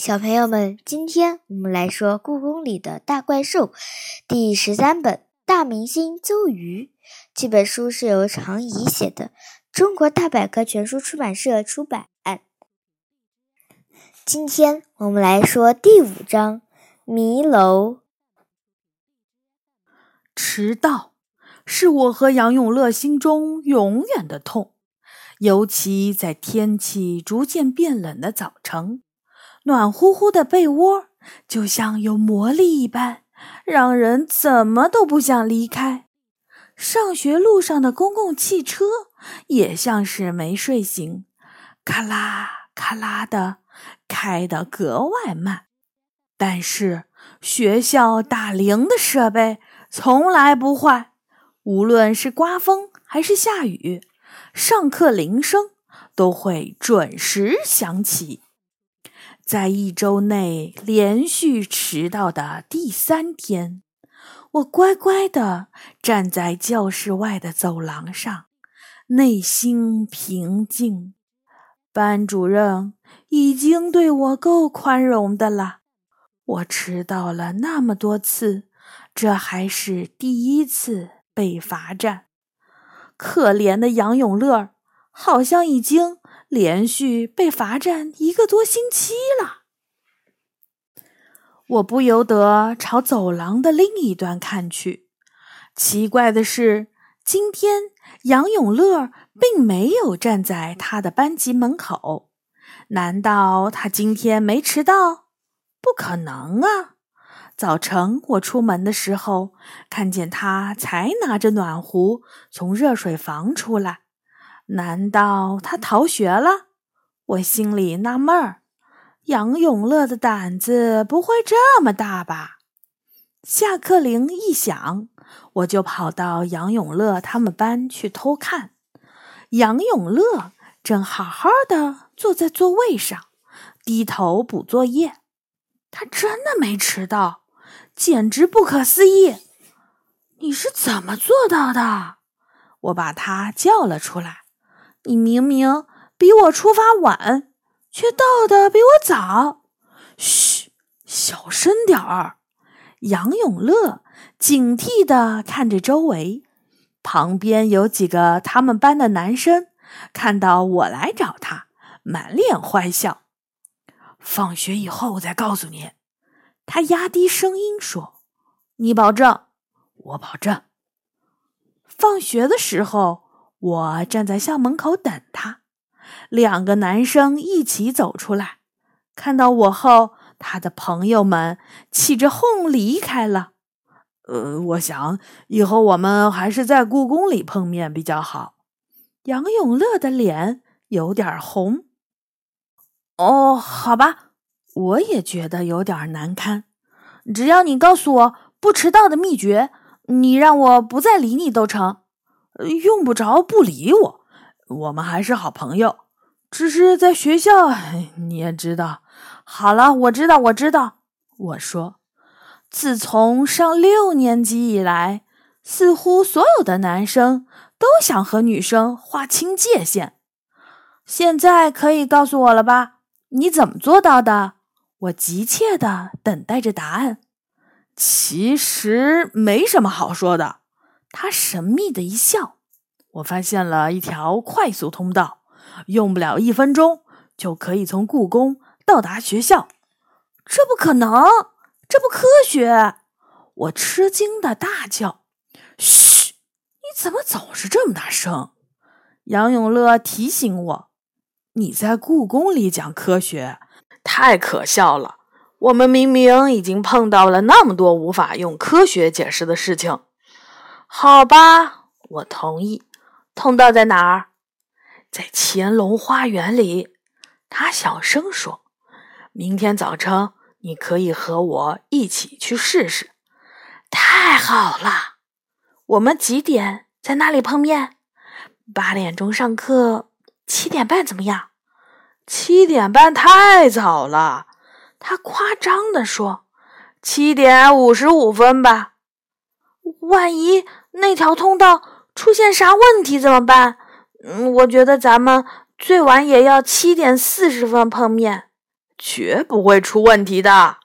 小朋友们，今天我们来说《故宫里的大怪兽》第十三本《大明星邹瑜》。这本书是由常怡写的，中国大百科全书出版社出版。今天我们来说第五章《迷楼》。迟到是我和杨永乐心中永远的痛，尤其在天气逐渐变冷的早晨。暖乎乎的被窝就像有魔力一般，让人怎么都不想离开。上学路上的公共汽车也像是没睡醒，咔啦咔啦的开得格外慢。但是学校打铃的设备从来不坏，无论是刮风还是下雨，上课铃声都会准时响起。在一周内连续迟到的第三天，我乖乖地站在教室外的走廊上，内心平静。班主任已经对我够宽容的了。我迟到了那么多次，这还是第一次被罚站。可怜的杨永乐，好像已经……连续被罚站一个多星期了，我不由得朝走廊的另一端看去。奇怪的是，今天杨永乐并没有站在他的班级门口。难道他今天没迟到？不可能啊！早晨我出门的时候，看见他才拿着暖壶从热水房出来。难道他逃学了？我心里纳闷儿。杨永乐的胆子不会这么大吧？下课铃一响，我就跑到杨永乐他们班去偷看。杨永乐正好好的坐在座位上，低头补作业。他真的没迟到，简直不可思议！你是怎么做到的？我把他叫了出来。你明明比我出发晚，却到的比我早。嘘，小声点儿。杨永乐警惕地看着周围，旁边有几个他们班的男生看到我来找他，满脸坏笑。放学以后我再告诉你。他压低声音说：“你保证？我保证。放学的时候。”我站在校门口等他，两个男生一起走出来，看到我后，他的朋友们起着哄离开了。呃，我想以后我们还是在故宫里碰面比较好。杨永乐的脸有点红。哦，好吧，我也觉得有点难堪。只要你告诉我不迟到的秘诀，你让我不再理你都成。用不着不理我，我们还是好朋友。只是在学校，你也知道。好了，我知道，我知道。我说，自从上六年级以来，似乎所有的男生都想和女生划清界限。现在可以告诉我了吧？你怎么做到的？我急切的等待着答案。其实没什么好说的。他神秘的一笑，我发现了一条快速通道，用不了一分钟就可以从故宫到达学校。这不可能，这不科学！我吃惊的大叫：“嘘，你怎么总是这么大声？”杨永乐提醒我：“你在故宫里讲科学，太可笑了。我们明明已经碰到了那么多无法用科学解释的事情。”好吧，我同意。通道在哪儿？在乾隆花园里。他小声说：“明天早晨你可以和我一起去试试。”太好了！我们几点在那里碰面？八点钟上课，七点半怎么样？七点半太早了。他夸张地说：“七点五十五分吧。”万一……那条通道出现啥问题怎么办？嗯，我觉得咱们最晚也要七点四十分碰面。绝不会出问题的。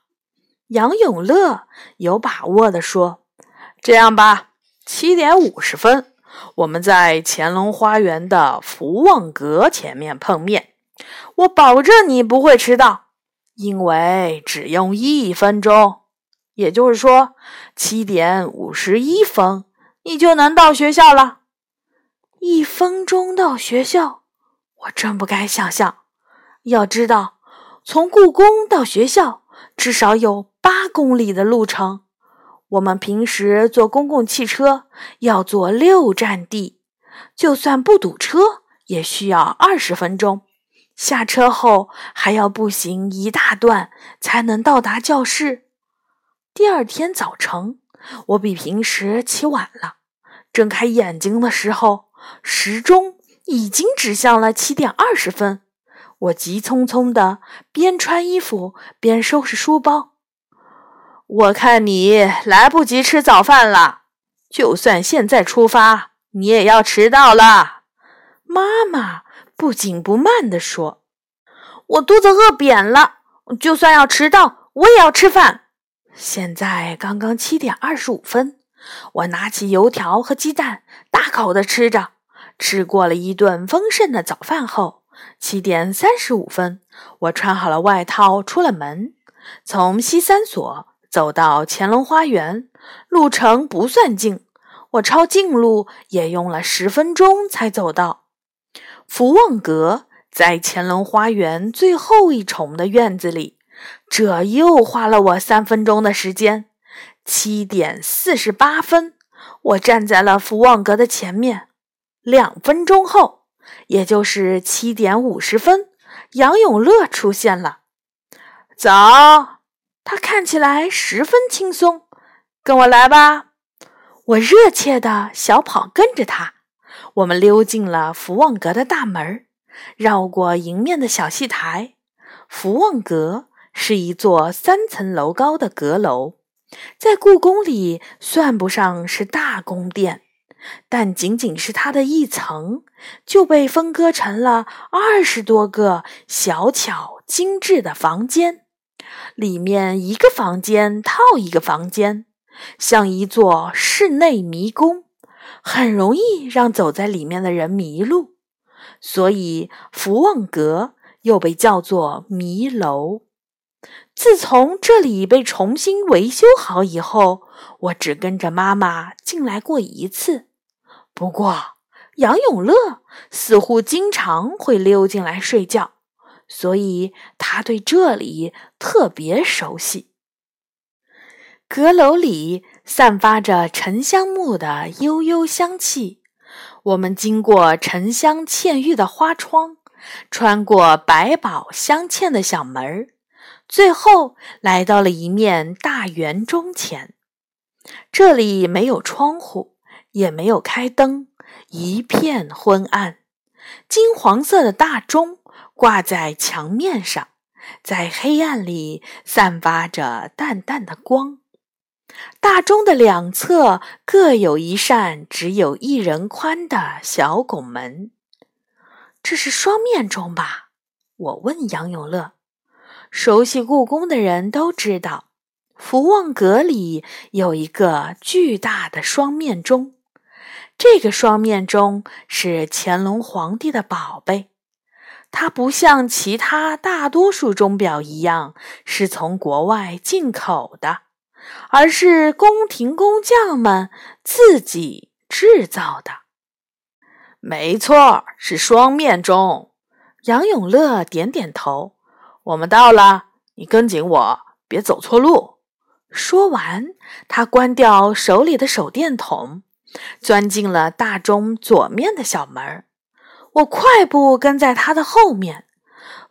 杨永乐有把握地说：“这样吧，七点五十分，我们在乾隆花园的福旺阁前面碰面。我保证你不会迟到，因为只用一分钟，也就是说，七点五十一分，你就能到学校了。一分钟到学校，我真不敢想象。要知道，从故宫到学校至少有。”八公里的路程，我们平时坐公共汽车要坐六站地，就算不堵车，也需要二十分钟。下车后还要步行一大段才能到达教室。第二天早晨，我比平时起晚了。睁开眼睛的时候，时钟已经指向了七点二十分。我急匆匆地边穿衣服边收拾书包。我看你来不及吃早饭了，就算现在出发，你也要迟到了。”妈妈不紧不慢地说，“我肚子饿扁了，就算要迟到，我也要吃饭。现在刚刚七点二十五分，我拿起油条和鸡蛋，大口的吃着。吃过了一顿丰盛的早饭后，七点三十五分，我穿好了外套，出了门，从西三所。”走到乾隆花园，路程不算近，我抄近路也用了十分钟才走到。福旺阁在乾隆花园最后一重的院子里，这又花了我三分钟的时间。七点四十八分，我站在了福旺阁的前面。两分钟后，也就是七点五十分，杨永乐出现了。早。他看起来十分轻松，跟我来吧！我热切的小跑跟着他。我们溜进了福旺阁的大门，绕过迎面的小戏台。福旺阁是一座三层楼高的阁楼，在故宫里算不上是大宫殿，但仅仅是它的一层，就被分割成了二十多个小巧精致的房间。里面一个房间套一个房间，像一座室内迷宫，很容易让走在里面的人迷路，所以福旺阁又被叫做迷楼。自从这里被重新维修好以后，我只跟着妈妈进来过一次。不过杨永乐似乎经常会溜进来睡觉。所以他对这里特别熟悉。阁楼里散发着沉香木的悠悠香气。我们经过沉香嵌玉的花窗，穿过百宝镶嵌的小门儿最后来到了一面大圆钟前。这里没有窗户，也没有开灯，一片昏暗。金黄色的大钟。挂在墙面上，在黑暗里散发着淡淡的光。大钟的两侧各有一扇只有一人宽的小拱门。这是双面钟吧？我问杨永乐。熟悉故宫的人都知道，福旺阁里有一个巨大的双面钟。这个双面钟是乾隆皇帝的宝贝。它不像其他大多数钟表一样是从国外进口的，而是宫廷工匠们自己制造的。没错，是双面钟。杨永乐点点头。我们到了，你跟紧我，别走错路。说完，他关掉手里的手电筒，钻进了大钟左面的小门。我快步跟在他的后面，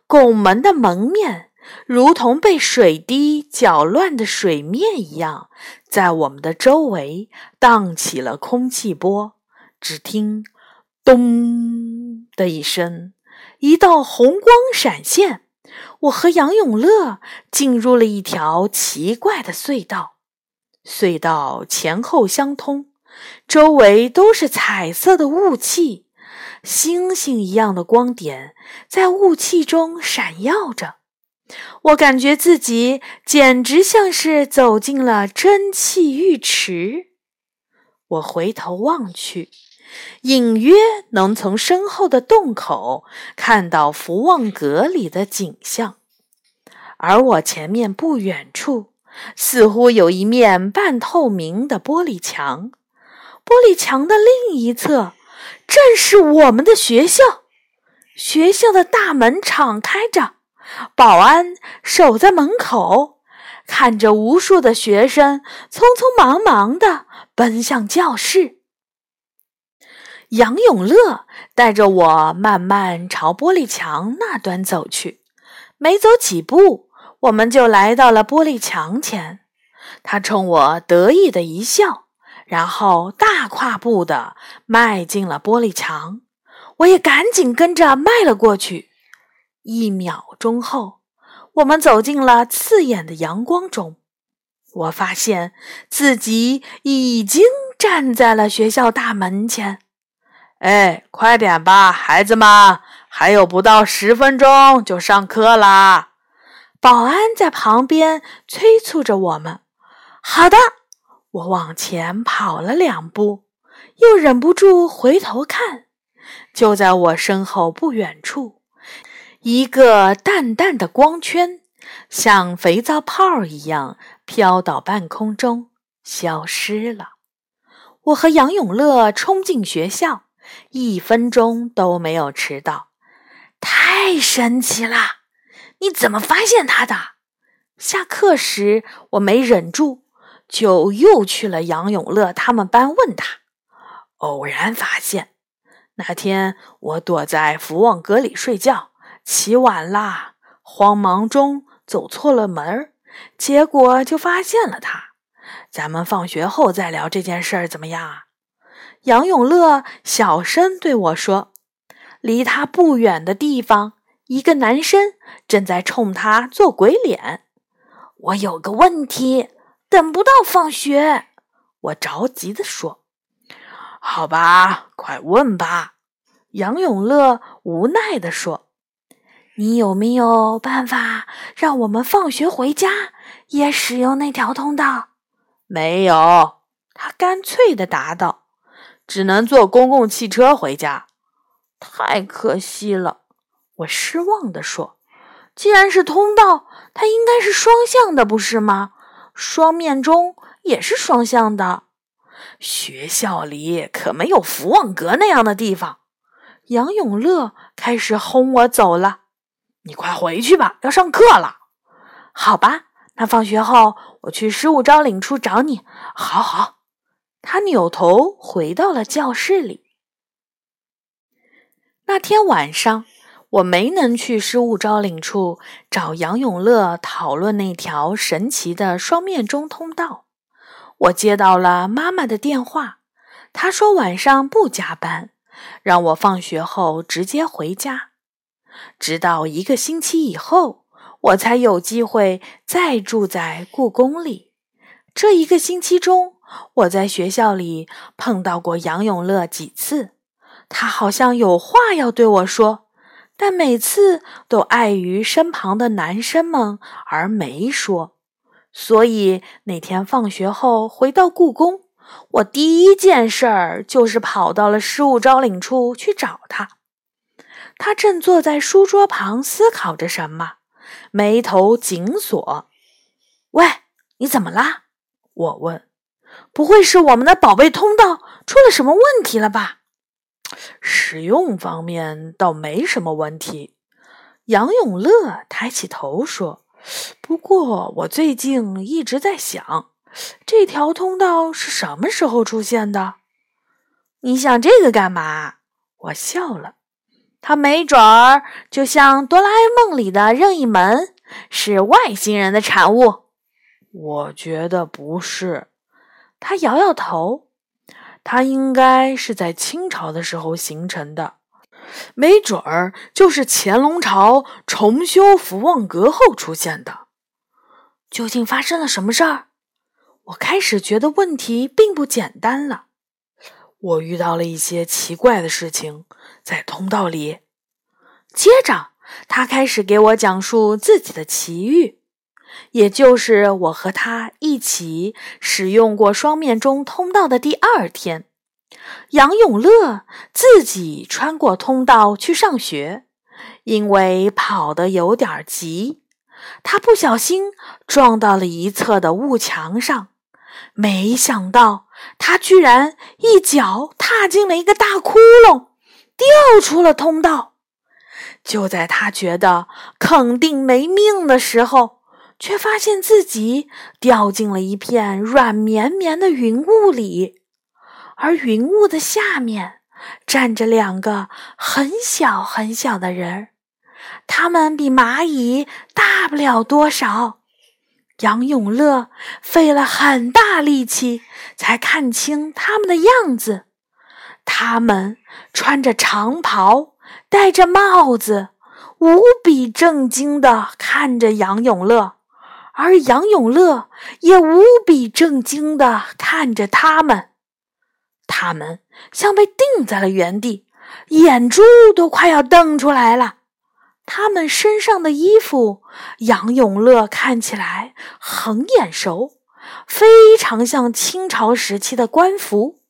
拱门的门面如同被水滴搅乱的水面一样，在我们的周围荡起了空气波。只听“咚”的一声，一道红光闪现，我和杨永乐进入了一条奇怪的隧道。隧道前后相通，周围都是彩色的雾气。星星一样的光点在雾气中闪耀着，我感觉自己简直像是走进了蒸汽浴池。我回头望去，隐约能从身后的洞口看到福旺阁里的景象，而我前面不远处似乎有一面半透明的玻璃墙，玻璃墙的另一侧正是我们的学校。学校的大门敞开着，保安守在门口，看着无数的学生匆匆忙忙的奔向教室。杨永乐带着我慢慢朝玻璃墙那端走去，没走几步，我们就来到了玻璃墙前。他冲我得意的一笑，然后大跨步的迈进了玻璃墙。我也赶紧跟着迈了过去。一秒钟后，我们走进了刺眼的阳光中。我发现自己已经站在了学校大门前。哎，快点吧，孩子们，还有不到十分钟就上课啦！保安在旁边催促着我们。好的，我往前跑了两步，又忍不住回头看。就在我身后不远处，一个淡淡的光圈像肥皂泡一样飘到半空中，消失了。我和杨永乐冲进学校，一分钟都没有迟到。太神奇了！你怎么发现他的？下课时我没忍住，就又去了杨永乐他们班问他。偶然发现。那天我躲在福旺阁里睡觉，起晚啦，慌忙中走错了门结果就发现了他。咱们放学后再聊这件事儿，怎么样啊？杨永乐小声对我说：“离他不远的地方，一个男生正在冲他做鬼脸。”我有个问题，等不到放学，我着急地说。好吧，快问吧。”杨永乐无奈地说：“你有没有办法让我们放学回家也使用那条通道？”“没有。”他干脆地答道，“只能坐公共汽车回家。”“太可惜了。”我失望地说，“既然是通道，它应该是双向的，不是吗？双面钟也是双向的。”学校里可没有福旺阁那样的地方。杨永乐开始轰我走了，你快回去吧，要上课了。好吧，那放学后我去失物招领处找你。好好。他扭头回到了教室里。那天晚上，我没能去失物招领处找杨永乐讨论那条神奇的双面钟通道。我接到了妈妈的电话，她说晚上不加班，让我放学后直接回家。直到一个星期以后，我才有机会再住在故宫里。这一个星期中，我在学校里碰到过杨永乐几次，他好像有话要对我说，但每次都碍于身旁的男生们而没说。所以那天放学后回到故宫，我第一件事儿就是跑到了失物招领处去找他。他正坐在书桌旁思考着什么，眉头紧锁。喂，你怎么啦？我问。不会是我们的宝贝通道出了什么问题了吧？使用方面倒没什么问题。杨永乐抬起头说。不过，我最近一直在想，这条通道是什么时候出现的？你想这个干嘛？我笑了。它没准儿就像哆啦 A 梦里的任意门，是外星人的产物。我觉得不是。他摇摇头。它应该是在清朝的时候形成的。没准儿就是乾隆朝重修福旺阁后出现的。究竟发生了什么事儿？我开始觉得问题并不简单了。我遇到了一些奇怪的事情，在通道里。接着，他开始给我讲述自己的奇遇，也就是我和他一起使用过双面钟通道的第二天。杨永乐自己穿过通道去上学，因为跑得有点急，他不小心撞到了一侧的雾墙上，没想到他居然一脚踏进了一个大窟窿，掉出了通道。就在他觉得肯定没命的时候，却发现自己掉进了一片软绵绵的云雾里，而云雾的下面站着两个很小很小的人，他们比蚂蚁大不了多少。杨永乐费了很大力气才看清他们的样子，他们穿着长袍。戴着帽子，无比震惊地看着杨永乐，而杨永乐也无比震惊地看着他们。他们像被定在了原地，眼珠都快要瞪出来了。他们身上的衣服，杨永乐看起来很眼熟，非常像清朝时期的官服。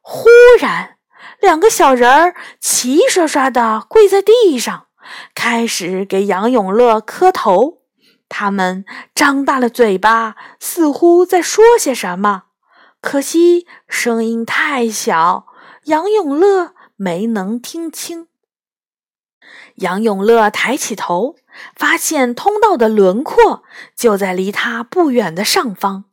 忽然，两个小人儿齐刷刷地跪在地上，开始给杨永乐磕头。他们张大了嘴巴，似乎在说些什么，可惜声音太小，杨永乐没能听清。杨永乐抬起头，发现通道的轮廓就在离他不远的上方，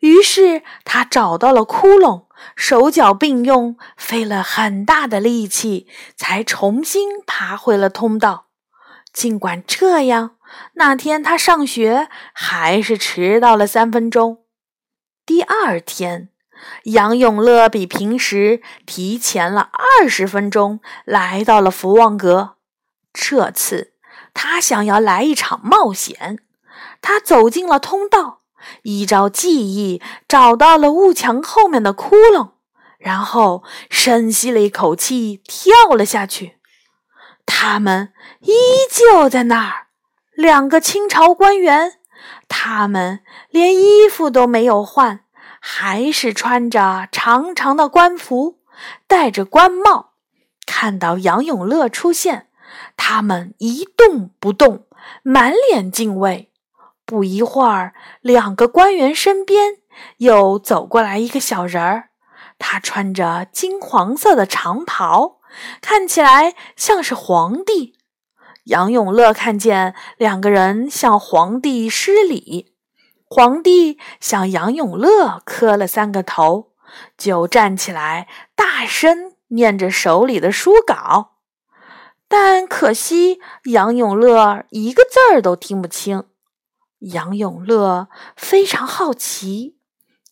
于是他找到了窟窿。手脚并用，费了很大的力气，才重新爬回了通道。尽管这样，那天他上学还是迟到了三分钟。第二天，杨永乐比平时提前了二十分钟来到了福旺阁。这次，他想要来一场冒险。他走进了通道。依照记忆找到了雾墙后面的窟窿，然后深吸了一口气，跳了下去。他们依旧在那儿，两个清朝官员，他们连衣服都没有换，还是穿着长长的官服，戴着官帽。看到杨永乐出现，他们一动不动，满脸敬畏。不一会儿，两个官员身边又走过来一个小人儿，他穿着金黄色的长袍，看起来像是皇帝。杨永乐看见两个人向皇帝施礼，皇帝向杨永乐磕了三个头，就站起来大声念着手里的书稿，但可惜杨永乐一个字儿都听不清。杨永乐非常好奇，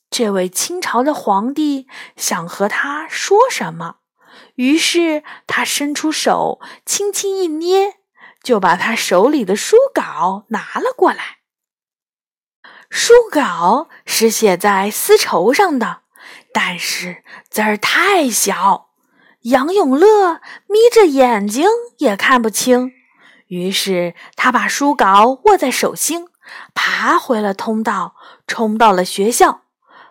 这位清朝的皇帝想和他说什么，于是他伸出手，轻轻一捏，就把他手里的书稿拿了过来。书稿是写在丝绸上的，但是字儿太小，杨永乐眯着眼睛也看不清。于是他把书稿握在手心。爬回了通道，冲到了学校，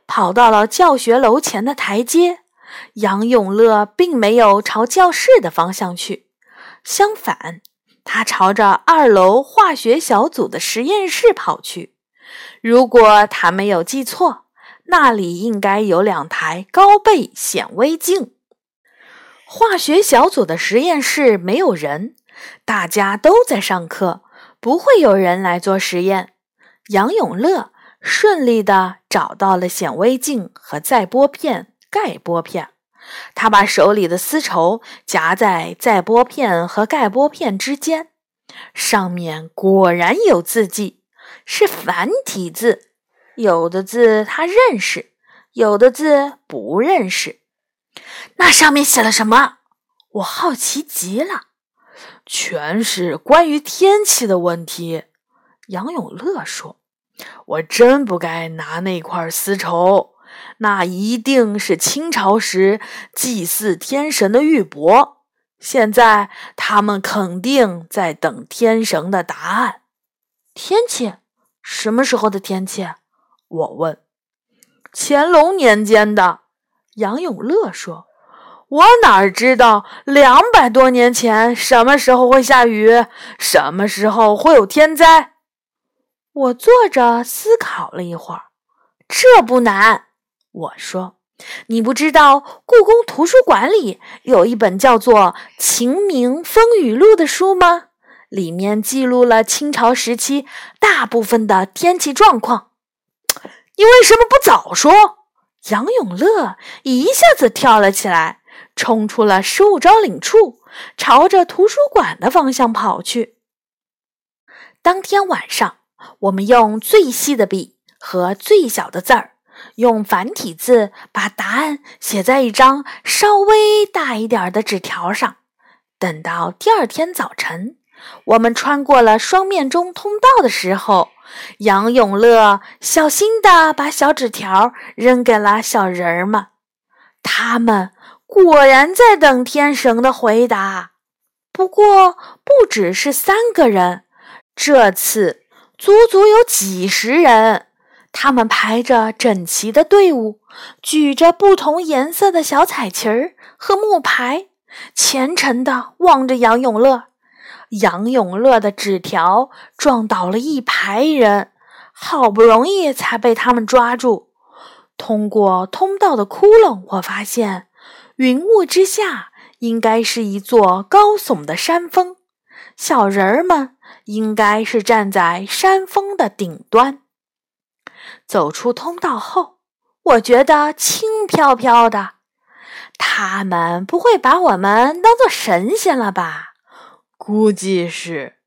跑到了教学楼前的台阶。杨永乐并没有朝教室的方向去，相反，他朝着二楼化学小组的实验室跑去。如果他没有记错，那里应该有两台高倍显微镜。化学小组的实验室没有人，大家都在上课。不会有人来做实验。杨永乐顺利地找到了显微镜和载玻片、盖玻片。他把手里的丝绸夹在载玻片和盖玻片之间，上面果然有字迹，是繁体字。有的字他认识，有的字不认识。那上面写了什么？我好奇极了。全是关于天气的问题，杨永乐说：“我真不该拿那块丝绸，那一定是清朝时祭祀天神的玉帛。现在他们肯定在等天神的答案。天气？什么时候的天气？我问。乾隆年间的。杨永乐说：“我哪知道两百多年前什么时候会下雨，什么时候会有天灾？”我坐着思考了一会儿。这不难，我说。你不知道故宫图书馆里有一本叫做《晴明风雨录》的书吗？里面记录了清朝时期大部分的天气状况。你为什么不早说？杨永乐一下子跳了起来，冲出了失物招领处，朝着图书馆的方向跑去。当天晚上，我们用最细的笔和最小的字儿，用繁体字把答案写在一张稍微大一点的纸条上。等到第二天早晨，我们穿过了双面钟通道的时候。杨永乐小心地把小纸条扔给了小人儿们，他们果然在等天神的回答。不过，不只是三个人，这次足足有几十人。他们排着整齐的队伍，举着不同颜色的小彩旗儿和木牌，虔诚地望着杨永乐。杨永乐的纸条撞倒了一排人，好不容易才被他们抓住。通过通道的窟窿，我发现云雾之下应该是一座高耸的山峰，小人儿们应该是站在山峰的顶端。走出通道后，我觉得轻飘飘的。他们不会把我们当做神仙了吧？估计是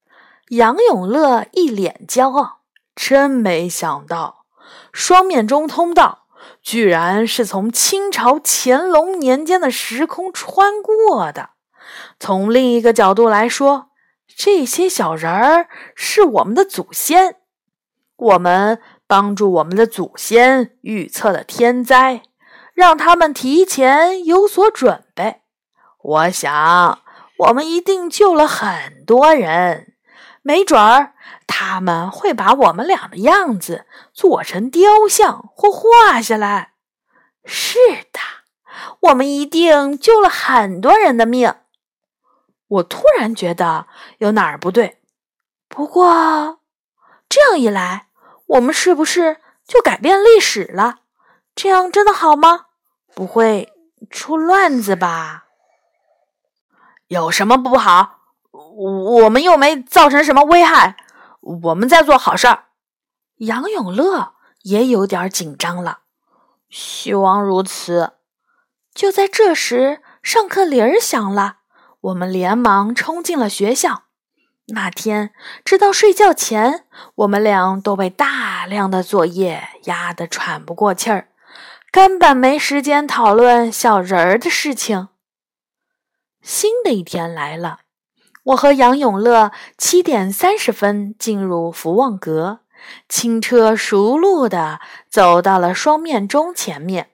杨永乐一脸骄傲，真没想到双面钟通道居然是从清朝乾隆年间的时空穿过的。从另一个角度来说，这些小人儿是我们的祖先，我们帮助我们的祖先预测了天灾，让他们提前有所准备。我想。我们一定救了很多人，没准儿他们会把我们俩的样子做成雕像或画下来。是的，我们一定救了很多人的命。我突然觉得有哪儿不对，不过这样一来，我们是不是就改变历史了？这样真的好吗？不会出乱子吧？有什么不好？我们又没造成什么危害，我们在做好事儿。杨永乐也有点紧张了，希望如此。就在这时，上课铃儿响了，我们连忙冲进了学校。那天直到睡觉前，我们俩都被大量的作业压得喘不过气儿，根本没时间讨论小人儿的事情。新的一天来了，我和杨永乐七点三十分进入福旺阁，轻车熟路的走到了双面钟前面。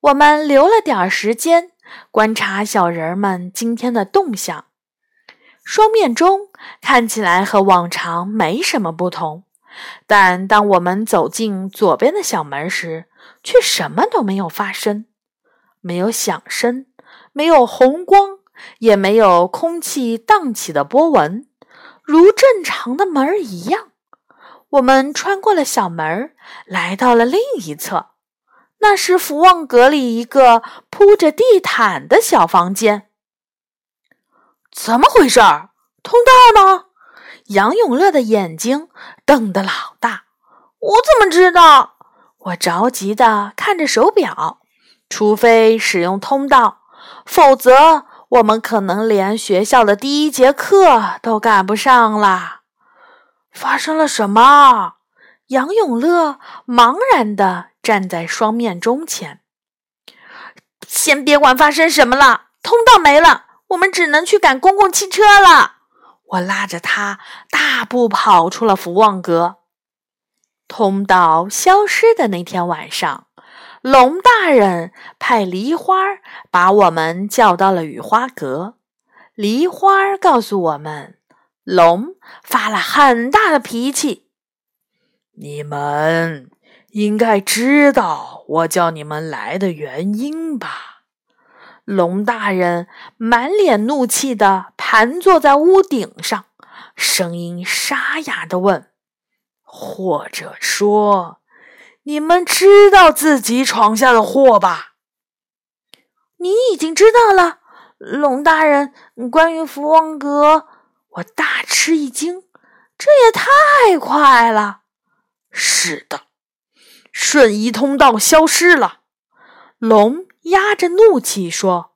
我们留了点时间观察小人们今天的动向。双面钟看起来和往常没什么不同，但当我们走进左边的小门时，却什么都没有发生，没有响声，没有红光。也没有空气荡起的波纹，如正常的门一样。我们穿过了小门，来到了另一侧，那是福旺阁里一个铺着地毯的小房间。怎么回事儿？通道呢？杨永乐的眼睛瞪得老大。我怎么知道？我着急的看着手表。除非使用通道，否则。我们可能连学校的第一节课都赶不上了。发生了什么？杨永乐茫然的站在双面钟前。先别管发生什么了，通道没了，我们只能去赶公共汽车了。我拉着他大步跑出了福旺阁。通道消失的那天晚上。龙大人派梨花把我们叫到了雨花阁，梨花告诉我们，龙发了很大的脾气。你们应该知道我叫你们来的原因吧？龙大人满脸怒气的盘坐在屋顶上，声音沙哑的问：“或者说，你们知道自己闯下的祸吧？”你已经知道了，龙大人。关于福王阁，我大吃一惊，这也太快了。是的，瞬移通道消失了。龙压着怒气说：“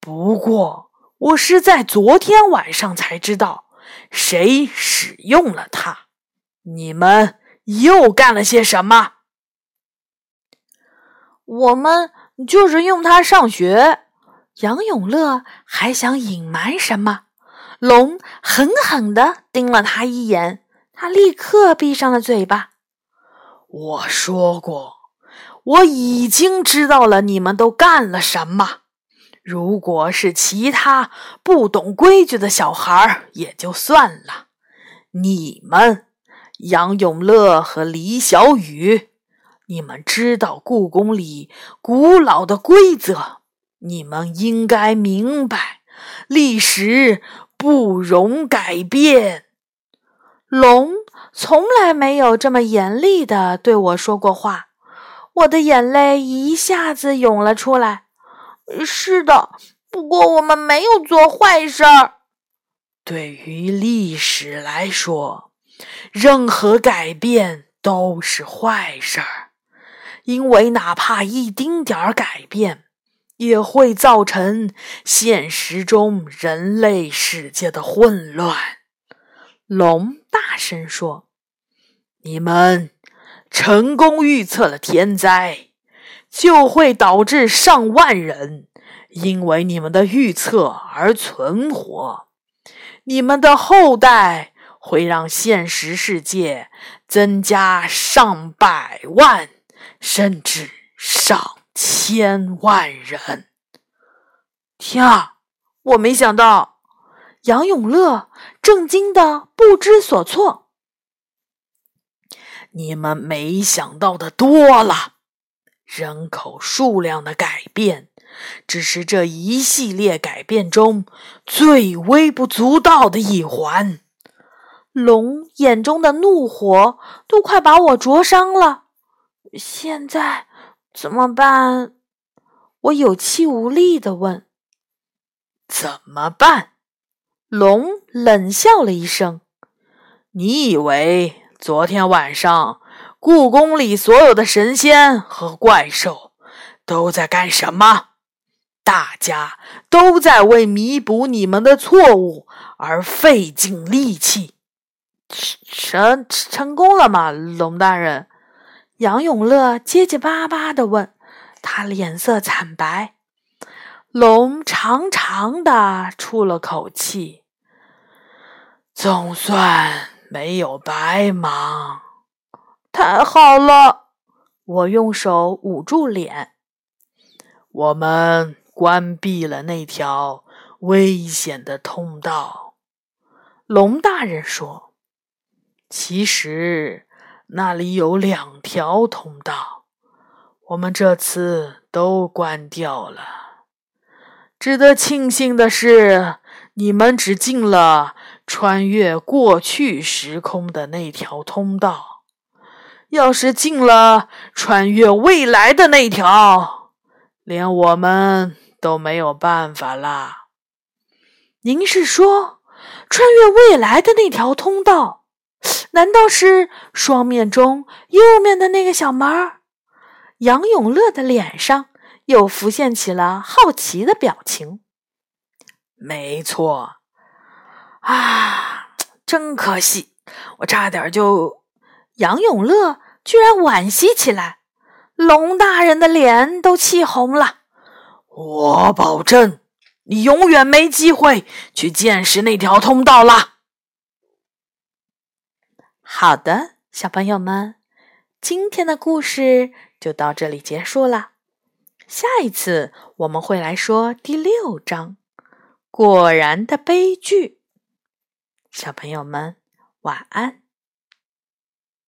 不过，我是在昨天晚上才知道谁使用了它。你们又干了些什么？”我们。就是用它上学。杨永乐还想隐瞒什么？龙狠狠地盯了他一眼，他立刻闭上了嘴巴。我说过，我已经知道了你们都干了什么。如果是其他不懂规矩的小孩也就算了，你们杨永乐和李小雨。你们知道故宫里古老的规则，你们应该明白，历史不容改变。龙从来没有这么严厉的对我说过话，我的眼泪一下子涌了出来。是的，不过我们没有做坏事儿。对于历史来说，任何改变都是坏事儿。因为哪怕一丁点儿改变，也会造成现实中人类世界的混乱。龙大声说：“你们成功预测了天灾，就会导致上万人因为你们的预测而存活。你们的后代会让现实世界增加上百万。”甚至上千万人！天啊，我没想到！杨永乐震惊的不知所措。你们没想到的多了。人口数量的改变，只是这一系列改变中最微不足道的一环。龙眼中的怒火都快把我灼伤了。现在怎么办？我有气无力的问。怎么办？龙冷笑了一声。你以为昨天晚上故宫里所有的神仙和怪兽都在干什么？大家都在为弥补你们的错误而费尽力气。成成功了吗，龙大人？杨永乐结结巴巴的问，他脸色惨白。龙长长的出了口气，总算没有白忙。太好了！我用手捂住脸。我们关闭了那条危险的通道。龙大人说：“其实……”那里有两条通道，我们这次都关掉了。值得庆幸的是，你们只进了穿越过去时空的那条通道。要是进了穿越未来的那条，连我们都没有办法啦。您是说，穿越未来的那条通道？难道是双面中右面的那个小门？杨永乐的脸上又浮现起了好奇的表情。没错，啊，真可惜，我差点就……杨永乐居然惋惜起来，龙大人的脸都气红了。我保证，你永远没机会去见识那条通道了。好的，小朋友们，今天的故事就到这里结束了。下一次我们会来说第六章《果然的悲剧。小朋友们，晚安。